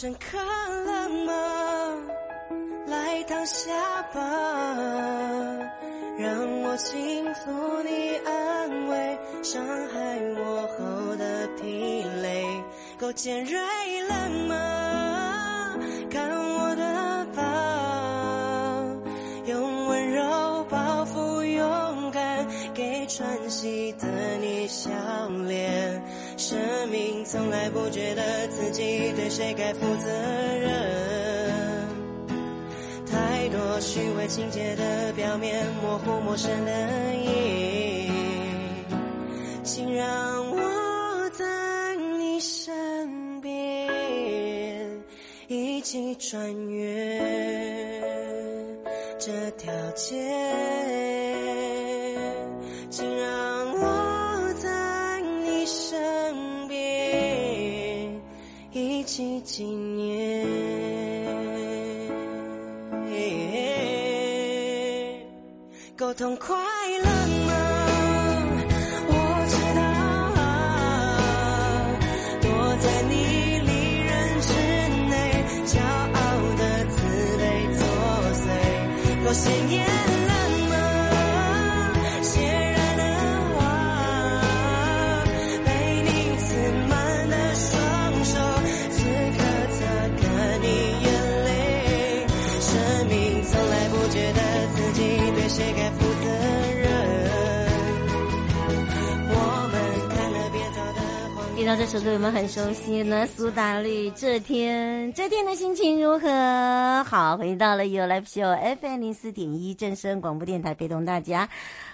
深刻了吗？来躺下吧，让我轻抚你，安慰伤害我后的疲累。够尖锐了吗？从来不觉得自己对谁该负责任，太多虚伪情节的表面，模糊陌生的影，请让我在你身边，一起穿越这条街。我鲜艳。这首歌有没有很熟悉呢？苏打绿，这天这天的心情如何？好，回到了 ufofm 零四点一正声广播电台，陪同大家。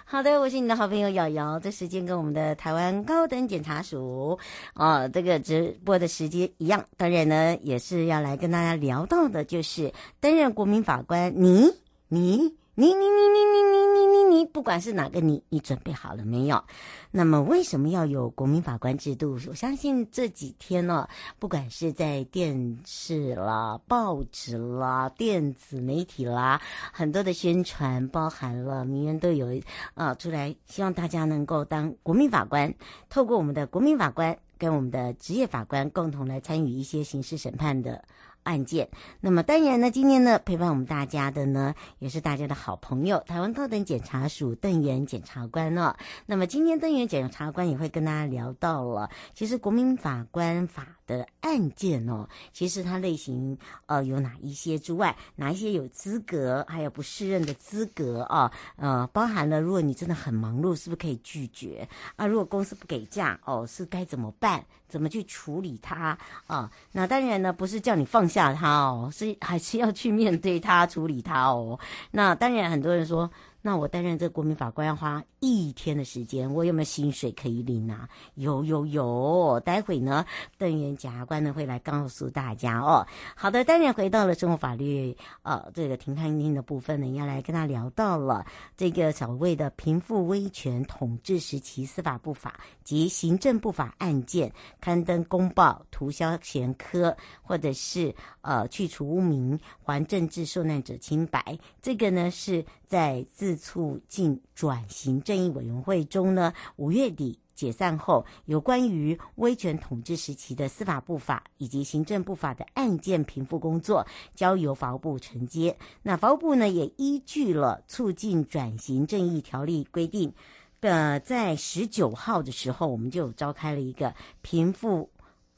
好的，我是你的好朋友瑶瑶。这时间跟我们的台湾高等检察署、哦，这个直播的时间一样。当然呢，也是要来跟大家聊到的，就是担任国民法官，你你。你你你你你你你你你，不管是哪个你，你准备好了没有？那么为什么要有国民法官制度？我相信这几天呢，不管是在电视啦、报纸啦、电子媒体啦，很多的宣传，包含了名人都有啊出来，希望大家能够当国民法官，透过我们的国民法官跟我们的职业法官共同来参与一些刑事审判的。案件，那么当然呢，今天呢陪伴我们大家的呢，也是大家的好朋友，台湾高等检察署邓元检察官哦。那么今天邓元检察官也会跟大家聊到了，其实国民法官法的案件哦，其实它类型呃有哪一些之外，哪一些有资格，还有不适任的资格啊，呃，包含了如果你真的很忙碌，是不是可以拒绝啊？如果公司不给假哦，是该怎么办？怎么去处理它啊？那当然呢，不是叫你放下它哦，是还是要去面对它、处理它哦。那当然，很多人说。那我担任这个国民法官要花一天的时间，我有没有薪水可以领啊？有有有，待会呢，邓元检察官呢会来告诉大家哦。好的，当然回到了生活法律呃这个停看听的部分呢，要来跟他聊到了这个所谓的贫富威权统治时期司法部法及行政部法案件刊登公报、涂销前科，或者是呃去除污名、还政治受难者清白，这个呢是在自促进转型正义委员会中呢，五月底解散后，有关于威权统治时期的司法部法以及行政部法的案件评复工作，交由法务部承接。那法务部呢，也依据了促进转型正义条例规定，呃，在十九号的时候，我们就召开了一个平复。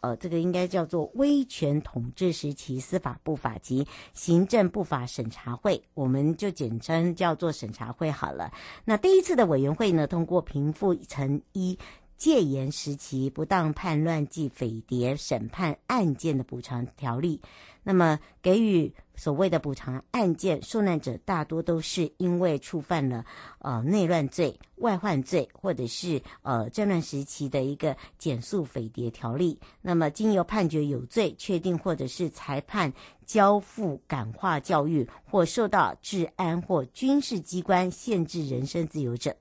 呃，这个应该叫做威权统治时期司法部法及行政部法审查会，我们就简称叫做审查会好了。那第一次的委员会呢，通过平复曾依戒严时期不当叛乱暨匪谍审判案件的补偿条例，那么给予。所谓的补偿案件受难者大多都是因为触犯了呃内乱罪、外患罪，或者是呃战乱时期的一个减速匪谍条例。那么经由判决有罪确定，或者是裁判交付感化教育，或受到治安或军事机关限制人身自由者。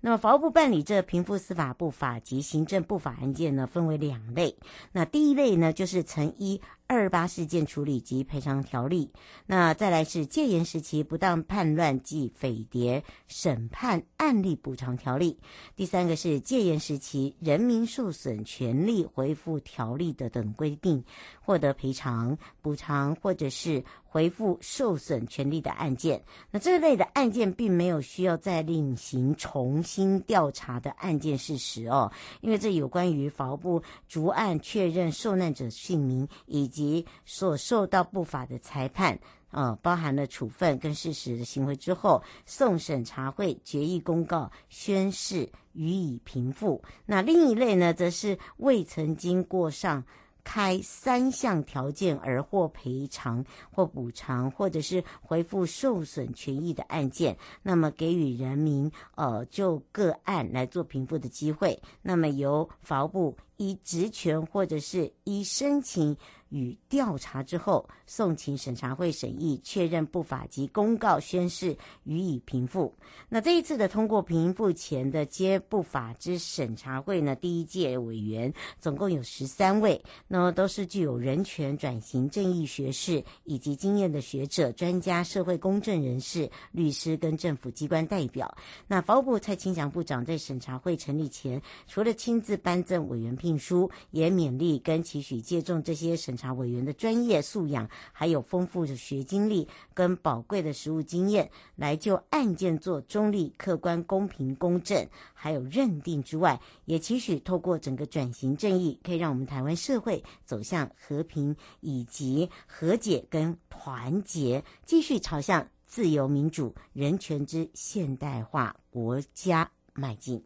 那么法务部办理这平复司法部法及行政部法案件呢，分为两类。那第一类呢，就是曾依二八事件处理及赔偿条例。那再来是戒严时期不当叛乱及匪谍审判案例补偿条例，第三个是戒严时期人民受损权利恢复条例的等规定，获得赔偿补偿或者是回复受损权利的案件。那这类的案件并没有需要再另行重新调查的案件事实哦，因为这有关于法务部逐案确认受难者姓名以及所受到不法的裁判。呃，包含了处分跟事实的行为之后，送审查会决议公告宣示予以平复。那另一类呢，则是未曾经过上开三项条件而获赔偿或补偿，或者是回复受损权益的案件，那么给予人民呃就个案来做平复的机会。那么由法务部依职权或者是依申请。与调查之后，送请审查会审议，确认不法及公告宣示予以平复。那这一次的通过平复前的皆不法之审查会呢，第一届委员总共有十三位，那么都是具有人权转型正义学士以及经验的学者、专家、社会公正人士、律师跟政府机关代表。那法务部蔡清祥部长在审查会成立前，除了亲自颁赠委员聘书，也勉励跟期许借重这些审。查委员的专业素养，还有丰富的学经历跟宝贵的实务经验，来就案件做中立、客观、公平、公正，还有认定之外，也期许透过整个转型正义，可以让我们台湾社会走向和平以及和解跟团结，继续朝向自由、民主、人权之现代化国家迈进。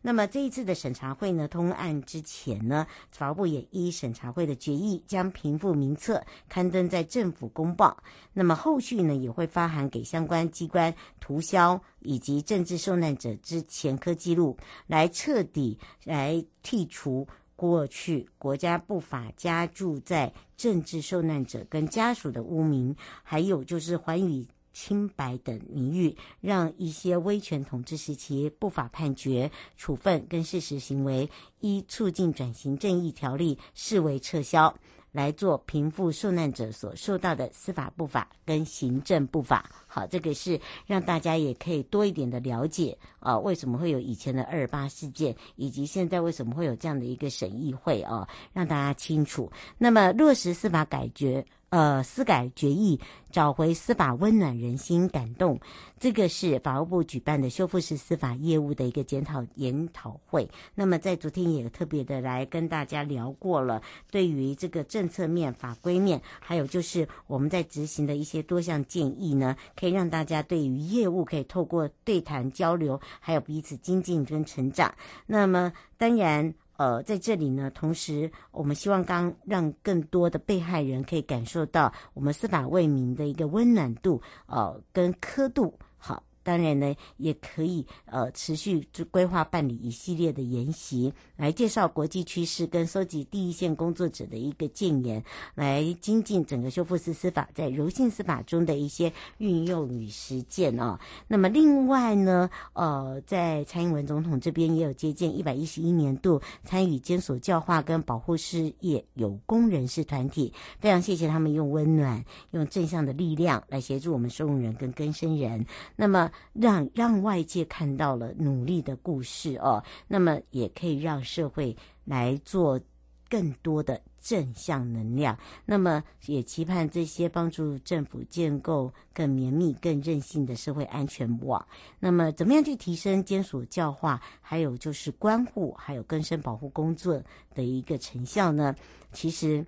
那么这一次的审查会呢，通案之前呢，法务部也依审查会的决议，将平复名册刊登在政府公报。那么后续呢，也会发函给相关机关涂销以及政治受难者之前科记录，来彻底来剔除过去国家不法加注在政治受难者跟家属的污名，还有就是还予。清白等名誉，让一些威权统治时期不法判决、处分跟事实行为，依促进转型正义条例视为撤销，来做平复受难者所受到的司法不法跟行政不法。好，这个是让大家也可以多一点的了解啊，为什么会有以前的二八事件，以及现在为什么会有这样的一个审议会啊，让大家清楚。那么落实司法改决。呃，司改决议，找回司法温暖人心感动，这个是法务部举办的修复式司法业务的一个检讨研讨会。那么在昨天也特别的来跟大家聊过了，对于这个政策面、法规面，还有就是我们在执行的一些多项建议呢，可以让大家对于业务可以透过对谈交流，还有彼此精进跟成长。那么当然。呃，在这里呢，同时我们希望刚让更多的被害人可以感受到我们司法为民的一个温暖度，呃，跟刻度好。当然呢，也可以呃持续规划办理一系列的研习，来介绍国际趋势跟搜集第一线工作者的一个建言，来精进整个修复式司法在柔性司法中的一些运用与实践、哦。那么另外呢，呃，在蔡英文总统这边也有接见一百一十一年度参与监所教化跟保护事业有功人士团体，非常谢谢他们用温暖、用正向的力量来协助我们收容人跟更生人。那么。让让外界看到了努力的故事哦，那么也可以让社会来做更多的正向能量。那么，也期盼这些帮助政府建构更绵密、更韧性的社会安全网。那么，怎么样去提升监所教化，还有就是关护，还有更生保护工作的一个成效呢？其实。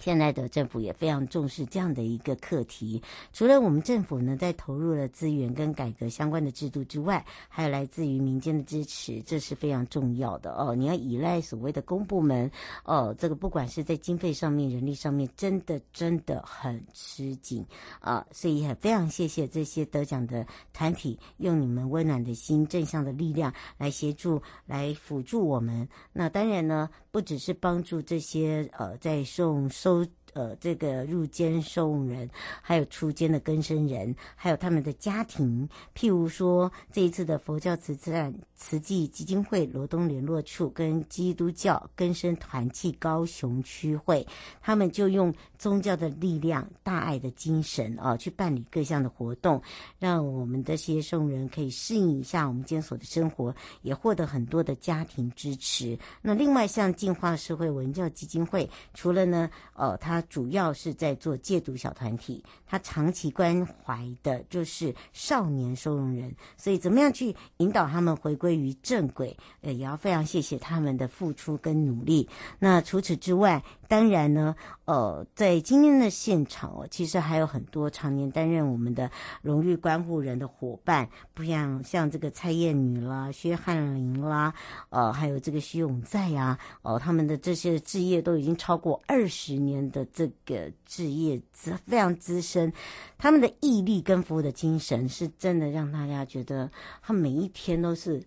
现在的政府也非常重视这样的一个课题。除了我们政府呢，在投入了资源跟改革相关的制度之外，还有来自于民间的支持，这是非常重要的哦。你要依赖所谓的公部门哦，这个不管是在经费上面、人力上面，真的真的很吃紧啊。所以也非常谢谢这些得奖的团体，用你们温暖的心、正向的力量来协助、来辅助我们。那当然呢，不只是帮助这些呃在送。收呃，这个入监收容人，还有出监的更生人，还有他们的家庭。譬如说，这一次的佛教慈善慈济基金会罗东联络处跟基督教更生团契高雄区会，他们就用宗教的力量、大爱的精神啊，去办理各项的活动，让我们这些收容人可以适应一下我们监所的生活，也获得很多的家庭支持。那另外，像净化社会文教基金会，除了呢，呃，他主要是在做戒毒小团体，他长期关怀的就是少年收容人，所以怎么样去引导他们回归于正轨，呃，也要非常谢谢他们的付出跟努力。那除此之外，当然呢，呃，在今天的现场哦，其实还有很多常年担任我们的荣誉关护人的伙伴，不像像这个蔡燕女啦、薛汉林啦，呃，还有这个徐永在呀，哦、呃，他们的这些志业都已经超过二十年的这个志业资非常资深，他们的毅力跟服务的精神是真的让大家觉得他每一天都是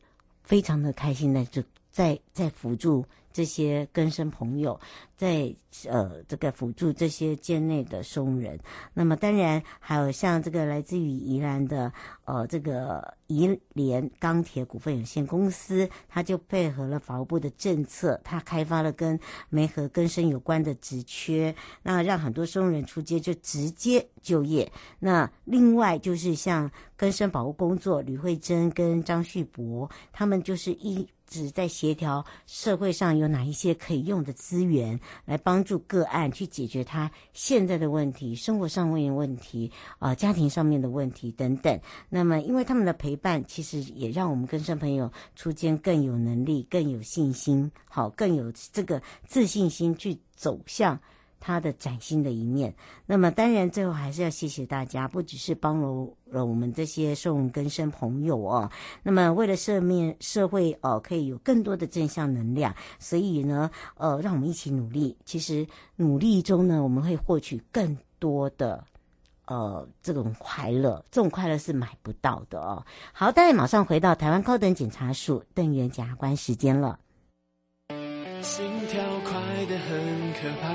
非常的开心的，就在在辅助。这些更生朋友在呃这个辅助这些监内的收容人，那么当然还有像这个来自于宜兰的呃这个宜联钢铁股份有限公司，他就配合了法务部的政策，他开发了跟媒合更生有关的职缺，那让很多收容人出街就直接就业。那另外就是像更生保护工作，吕慧珍跟张旭博，他们就是一。只在协调社会上有哪一些可以用的资源，来帮助个案去解决他现在的问题、生活上面的问题、啊、家庭上面的问题等等。那么，因为他们的陪伴，其实也让我们跟生朋友出间更有能力、更有信心，好，更有这个自信心去走向。他的崭新的一面。那么，当然最后还是要谢谢大家，不只是帮了了我们这些收容更生朋友哦。那么，为了社面社会哦，可以有更多的正向能量，所以呢，呃，让我们一起努力。其实努力中呢，我们会获取更多的呃这种快乐，这种快乐是买不到的哦。好，大家马上回到台湾高等检察署邓元检察官时间了。心跳快得很可怕，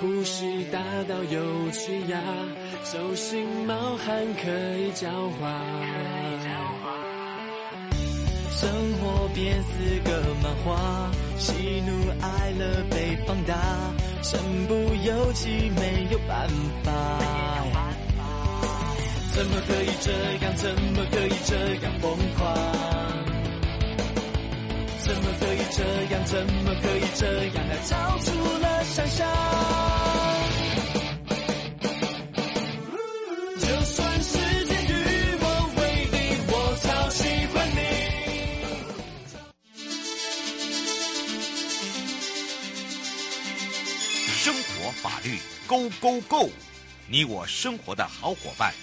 呼吸大到有气压，手心冒汗可以浇花。生活变似个漫画，喜怒哀乐被放大，身不由己没有办法。怎么可以这样？怎么可以这样疯狂？怎么可以这样？怎么可以这样？还超出了想象。就算世界与我为敌，我超喜欢你。生活法律 Go Go Go，你我生活的好伙伴，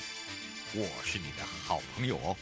我是你的好朋友哦。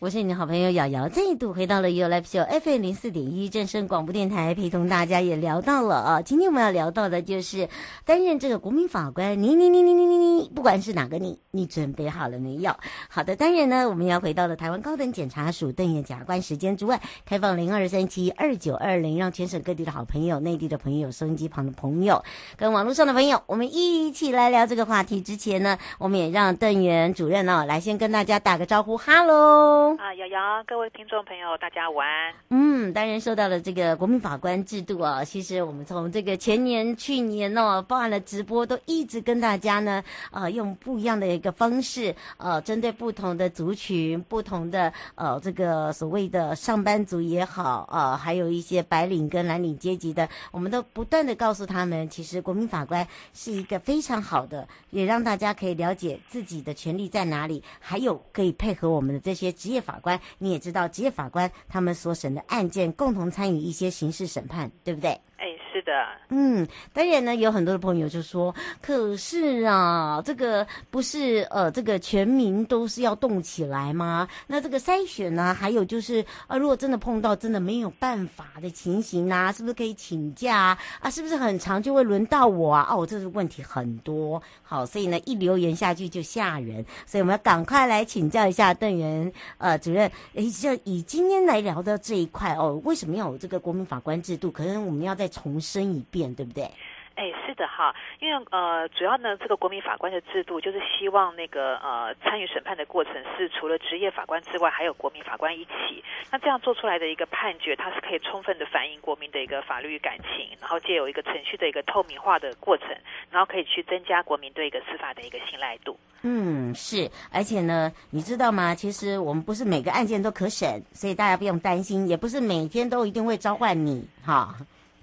我是你的好朋友瑶瑶，再度回到了 U Live Show FM 零四点一正声广播电台，陪同大家也聊到了啊。今天我们要聊到的就是担任这个国民法官，你你你你你你你，不管是哪个你，你准备好了没有？好的，当然呢，我们要回到了台湾高等检察署邓元检察官时间之外，开放零二三七二九二零，让全省各地的好朋友、内地的朋友、收音机旁的朋友跟网络上的朋友，我们一起来聊这个话题。之前呢，我们也让邓元主任呢、哦、来先跟大家打个招呼，哈喽。好。啊，瑶瑶，各位听众朋友，大家午安。嗯，当然说到了这个国民法官制度啊，其实我们从这个前年、去年哦，包含了直播，都一直跟大家呢，呃，用不一样的一个方式，呃，针对不同的族群、不同的呃这个所谓的上班族也好，呃，还有一些白领跟蓝领阶级的，我们都不断的告诉他们，其实国民法官是一个非常好的，也让大家可以了解自己的权利在哪里，还有可以配合我们的这些职业法官。你也知道，职业法官他们所审的案件，共同参与一些刑事审判，对不对？哎，的，嗯，当然呢，有很多的朋友就说，可是啊，这个不是呃，这个全民都是要动起来吗？那这个筛选呢，还有就是啊，如果真的碰到真的没有办法的情形啊，是不是可以请假啊？是不是很长就会轮到我啊？哦，这是问题很多，好，所以呢，一留言下去就吓人，所以我们要赶快来请教一下邓元呃主任，诶，就以今天来聊的这一块哦，为什么要有这个国民法官制度？可能我们要再重申一遍，对不对？哎，是的哈，因为呃，主要呢，这个国民法官的制度就是希望那个呃，参与审判的过程是除了职业法官之外，还有国民法官一起。那这样做出来的一个判决，它是可以充分的反映国民的一个法律感情，然后借有一个程序的一个透明化的过程，然后可以去增加国民对一个司法的一个信赖度。嗯，是，而且呢，你知道吗？其实我们不是每个案件都可审，所以大家不用担心，也不是每天都一定会召唤你哈。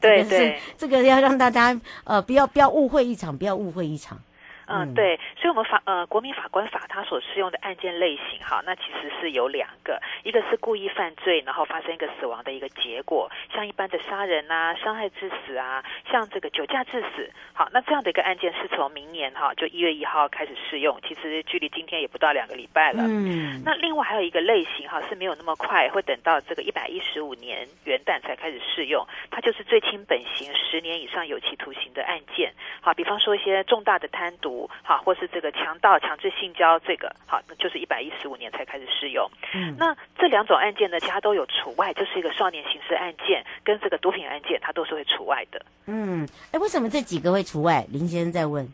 对对，这个要让大家呃不要不要误会一场，不要误会一场。嗯，对，所以，我们法呃，国民法官法它所适用的案件类型，哈，那其实是有两个，一个是故意犯罪，然后发生一个死亡的一个结果，像一般的杀人啊、伤害致死啊，像这个酒驾致死，好，那这样的一个案件是从明年哈，就一月一号开始适用，其实距离今天也不到两个礼拜了。嗯，那另外还有一个类型哈，是没有那么快，会等到这个一百一十五年元旦才开始适用，它就是最轻本刑十年以上有期徒刑的案件，好，比方说一些重大的贪渎。好，或是这个强盗、强制性交，这个好，那就是一百一十五年才开始适用。嗯，那这两种案件呢，其他都有除外，就是一个少年刑事案件跟这个毒品案件，它都是会除外的。嗯，哎，为什么这几个会除外？林先生在问。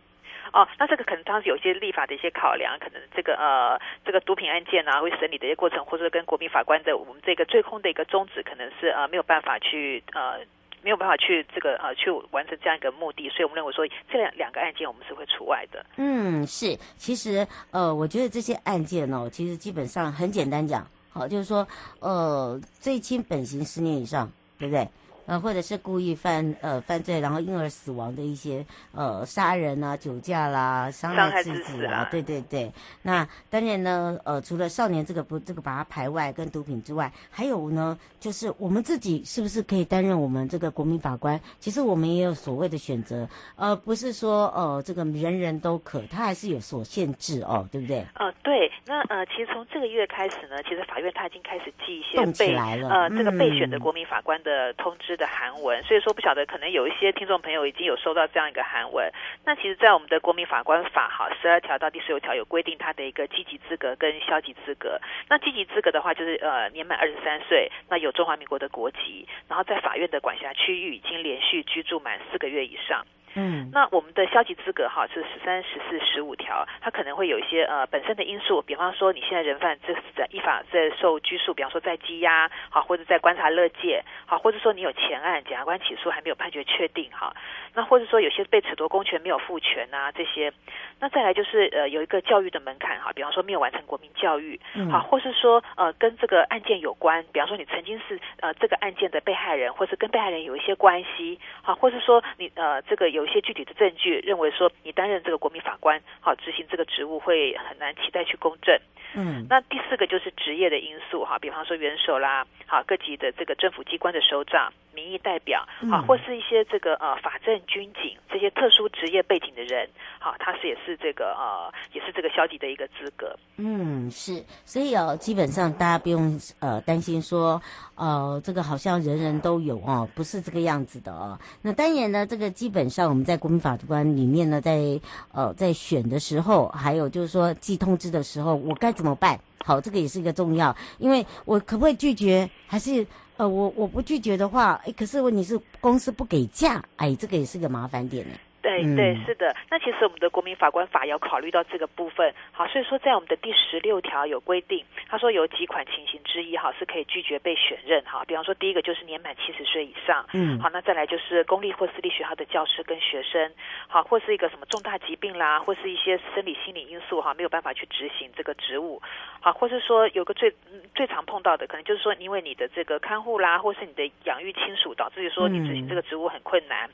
哦，那这个可能当时有些立法的一些考量，可能这个呃，这个毒品案件啊，会审理的一些过程，或者跟国民法官的我们这个最空的一个宗旨，可能是呃没有办法去呃。没有办法去这个呃去完成这样一个目的，所以我们认为说这两两个案件我们是会除外的。嗯，是，其实呃，我觉得这些案件哦，其实基本上很简单讲，好，就是说呃，最轻本刑十年以上，对不对？呃，或者是故意犯呃犯罪，然后因而死亡的一些呃杀人啊、酒驾啦、伤害自己啊，对对对。那当然呢，呃，除了少年这个不这个把它排外跟毒品之外，还有呢，就是我们自己是不是可以担任我们这个国民法官？其实我们也有所谓的选择，呃，不是说呃这个人人都可，他还是有所限制哦，对不对？呃，对。那呃，其实从这个月开始呢，其实法院他已经开始寄一些备来了呃这个备选的国民法官的通知。的韩文，所以说不晓得，可能有一些听众朋友已经有收到这样一个韩文。那其实，在我们的国民法官法哈十二条到第十六条有规定他的一个积极资格跟消极资格。那积极资格的话，就是呃年满二十三岁，那有中华民国的国籍，然后在法院的管辖区域已经连续居住满四个月以上。嗯，那我们的消极资格哈是十三、十四、十五条，它可能会有一些呃本身的因素，比方说你现在人犯这是在依法在受拘束，比方说在羁押，好或者在观察乐界，好或者说你有前案，检察官起诉还没有判决确定哈，那或者说有些被褫夺公权没有复权啊这些，那再来就是呃有一个教育的门槛哈，比方说没有完成国民教育，好或是说呃跟这个案件有关，比方说你曾经是呃这个案件的被害人，或是跟被害人有一些关系，好或是说你呃这个有。有一些具体的证据，认为说你担任这个国民法官，好执行这个职务会很难期待去公正。嗯，那第四个就是职业的因素哈，比方说元首啦，好各级的这个政府机关的首长、民意代表，好或是一些这个呃法政军警这些特殊职业背景的人，好他是也是这个呃也是这个消极的一个资格。嗯，是，所以哦，基本上大家不用呃担心说，呃这个好像人人都有哦，不是这个样子的哦。那当然呢，这个基本上我们在国民法官里面呢，在呃在选的时候，还有就是说寄通知的时候，我该。怎么办？好，这个也是一个重要，因为我可不可以拒绝？还是呃，我我不拒绝的话，哎，可是问题是公司不给假，哎，这个也是个麻烦点呢。对对，是的。那其实我们的国民法官法要考虑到这个部分，好，所以说在我们的第十六条有规定，他说有几款情形之一，哈，是可以拒绝被选任，哈，比方说第一个就是年满七十岁以上，嗯，好，那再来就是公立或私立学校的教师跟学生，好，或是一个什么重大疾病啦，或是一些生理心理因素，哈，没有办法去执行这个职务，好，或是说有个最最常碰到的，可能就是说因为你的这个看护啦，或是你的养育亲属，导致于说你执行这个职务很困难。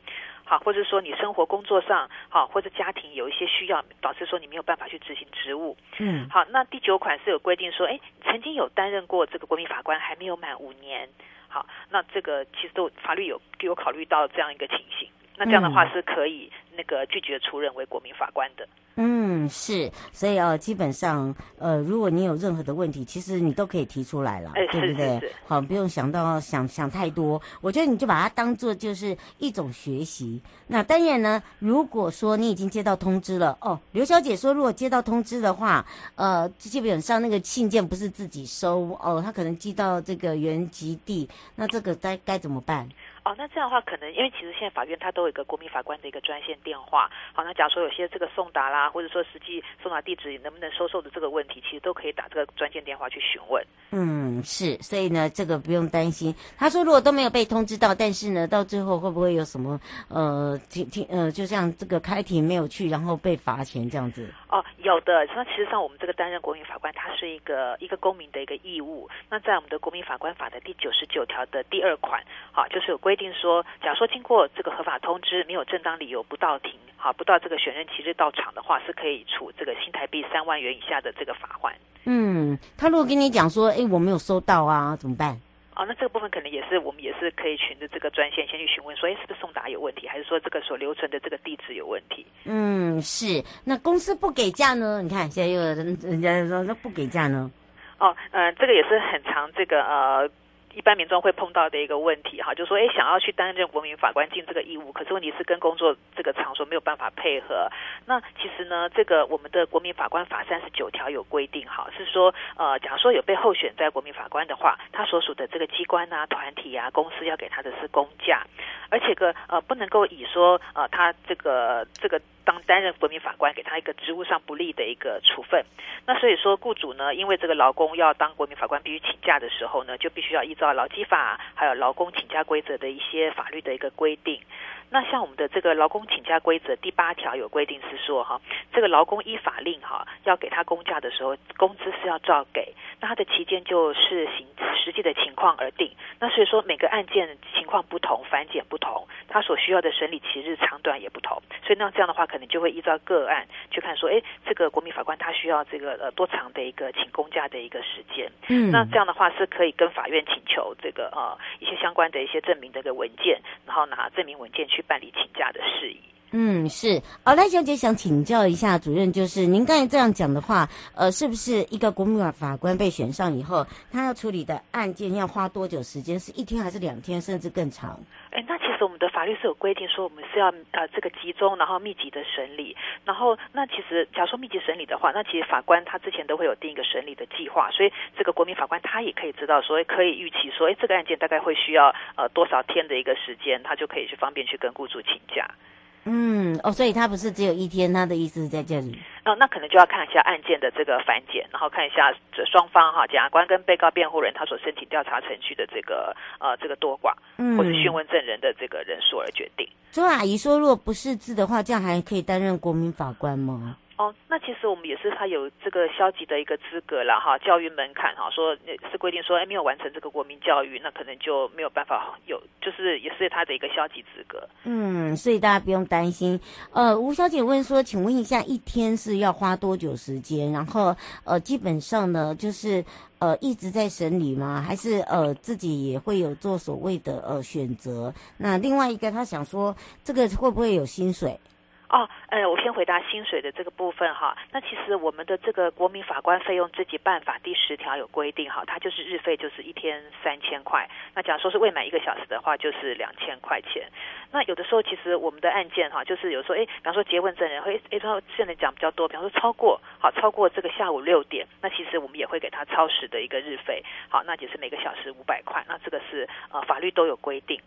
好，或者说你生活工作上，好，或者家庭有一些需要，导致说你没有办法去执行职务。嗯，好，那第九款是有规定说，哎，曾经有担任过这个国民法官，还没有满五年。好，那这个其实都法律有有考虑到这样一个情形。那这样的话是可以那个拒绝出任为国民法官的。嗯，是，所以呃，基本上呃，如果你有任何的问题，其实你都可以提出来了，对不对？好，不用想到想想太多。我觉得你就把它当做就是一种学习。那当然呢，如果说你已经接到通知了，哦，刘小姐说，如果接到通知的话，呃，基本上那个信件不是自己收哦，他可能寄到这个原籍地，那这个该该怎么办？哦，那这样的话，可能因为其实现在法院它都有一个国民法官的一个专线电话。好，那假如说有些这个送达啦，或者说实际送达地址能不能收受的这个问题，其实都可以打这个专线电话去询问。嗯，是，所以呢，这个不用担心。他说如果都没有被通知到，但是呢，到最后会不会有什么呃，听听呃，就像这个开庭没有去，然后被罚钱这样子？哦，有的。那其实上我们这个担任国民法官，它是一个一个公民的一个义务。那在我们的国民法官法的第九十九条的第二款，好，就是有规。定说，假如说经过这个合法通知，没有正当理由不到庭，好，不到这个选任期日到场的话，是可以处这个新台币三万元以下的这个罚款。嗯，他如果跟你讲说，哎，我没有收到啊，怎么办？哦，那这个部分可能也是我们也是可以循着这个专线先去询问，说，哎，是不是送达有问题，还是说这个所留存的这个地址有问题？嗯，是。那公司不给价呢？你看现在又人人家说那不给价呢？哦，呃，这个也是很常这个呃。一般民众会碰到的一个问题哈，就说，哎，想要去担任国民法官尽这个义务，可是问题是跟工作这个场所没有办法配合。那其实呢，这个我们的国民法官法三十九条有规定哈，是说，呃，假如说有被候选在国民法官的话，他所属的这个机关啊、团体啊、公司要给他的是公假，而且个呃不能够以说呃他这个这个。当担任国民法官，给他一个职务上不利的一个处分。那所以说，雇主呢，因为这个劳工要当国民法官必须请假的时候呢，就必须要依照劳基法还有劳工请假规则的一些法律的一个规定。那像我们的这个劳工请假规则第八条有规定是说哈，这个劳工依法令哈要给他公假的时候，工资是要照给。那他的期间就是行实际的情况而定。那所以说每个案件情况不同，繁简不同，他所需要的审理期日长短也不同。所以那这样的话，可能就会依照个案去看说，哎，这个国民法官他需要这个呃多长的一个请公假的一个时间。嗯，那这样的话是可以跟法院请求这个呃一些相关的一些证明的一个文件，然后拿证明文件去。去办理请假的事宜。嗯，是。哦，赖小姐想请教一下主任，就是您刚才这样讲的话，呃，是不是一个国民法官被选上以后，他要处理的案件要花多久时间？是一天还是两天，甚至更长？哎，那其实我们的法律是有规定说，我们是要呃这个集中然后密集的审理。然后那其实假如说密集审理的话，那其实法官他之前都会有定一个审理的计划，所以这个国民法官他也可以知道说，可以预期说，哎，这个案件大概会需要呃多少天的一个时间，他就可以去方便去跟雇主请假。嗯，哦，所以他不是只有一天，他的意思是在这里。哦，那可能就要看一下案件的这个繁简，然后看一下这双方哈，检察官跟被告辩护人他所申请调查程序的这个呃这个多寡，嗯，或者讯问证人的这个人数而决定。周阿姨说，如果不识字的话，这样还可以担任国民法官吗？哦，那其实我们也是他有这个消极的一个资格了哈，教育门槛哈，说是规定说，哎，没有完成这个国民教育，那可能就没有办法有，就是也是他的一个消极资格。嗯，所以大家不用担心。呃，吴小姐问说，请问一下，一天是要花多久时间？然后呃，基本上呢，就是呃一直在审理吗？还是呃自己也会有做所谓的呃选择？那另外一个，他想说，这个会不会有薪水？哦，呃，我先回答薪水的这个部分哈。那其实我们的这个国民法官费用自己办法第十条有规定哈，它就是日费就是一天三千块。那假如说是未满一个小时的话，就是两千块钱。那有的时候其实我们的案件哈，就是有时候哎，比方说结问证人会哎他现在讲比较多，比方说超过好超过这个下午六点，那其实我们也会给他超时的一个日费。好，那就是每个小时五百块。那这个是呃法律都有规定。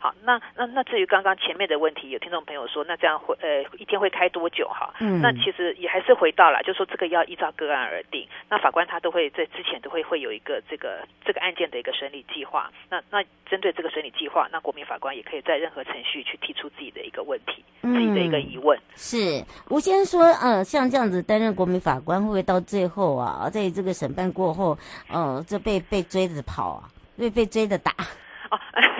好，那那那至于刚刚前面的问题，有听众朋友说，那这样会呃一天会开多久哈？嗯，那其实也还是回到了，就说这个要依照个案而定。那法官他都会在之前都会会有一个这个这个案件的一个审理计划。那那针对这个审理计划，那国民法官也可以在任何程序去提出自己的一个问题，嗯、自己的一个疑问。是吴先生说，呃，像这样子担任国民法官，会不会到最后啊，在这个审判过后，呃，这被被追着跑啊，被被追着打？哦。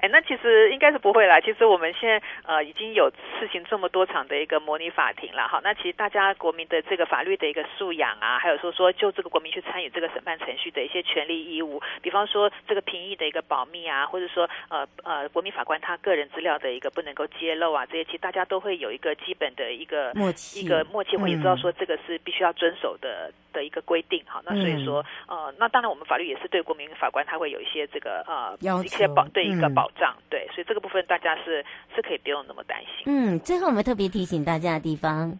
哎，那其实应该是不会啦。其实我们现在呃已经有事情这么多场的一个模拟法庭了，哈。那其实大家国民的这个法律的一个素养啊，还有说说就这个国民去参与这个审判程序的一些权利义务，比方说这个评议的一个保密啊，或者说呃呃国民法官他个人资料的一个不能够揭露啊，这些其实大家都会有一个基本的一个默契，一个默契，会也知道说这个是必须要遵守的的一个规定，哈。那所以说呃，那当然我们法律也是对国民法官他会有一些这个呃一些保对一个保障，对，所以。这个部分大家是是可以不用那么担心。嗯，最后我们特别提醒大家的地方，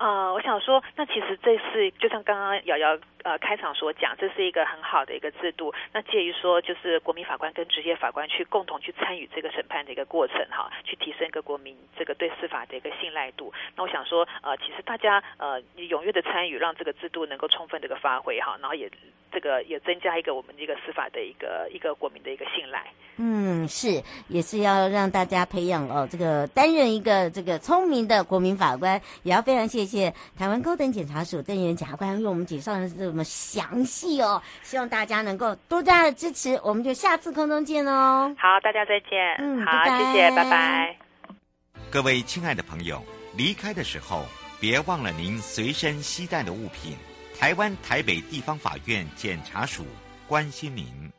呃，我想说，那其实这是就像刚刚瑶瑶。呃，开场所讲，这是一个很好的一个制度。那介于说，就是国民法官跟职业法官去共同去参与这个审判的一个过程，哈，去提升一个国民这个对司法的一个信赖度。那我想说，呃，其实大家呃踊跃的参与，让这个制度能够充分的一个发挥，哈，然后也这个也增加一个我们这个司法的一个一个国民的一个信赖。嗯，是，也是要让大家培养哦，这个担任一个这个聪明的国民法官。也要非常谢谢台湾高等检察署邓元检察官为我们介绍的是。这么详细哦，希望大家能够多加的支持，我们就下次空中见哦。好，大家再见。嗯，好，拜拜谢谢，拜拜。各位亲爱的朋友，离开的时候别忘了您随身携带的物品。台湾台北地方法院检察署关心您。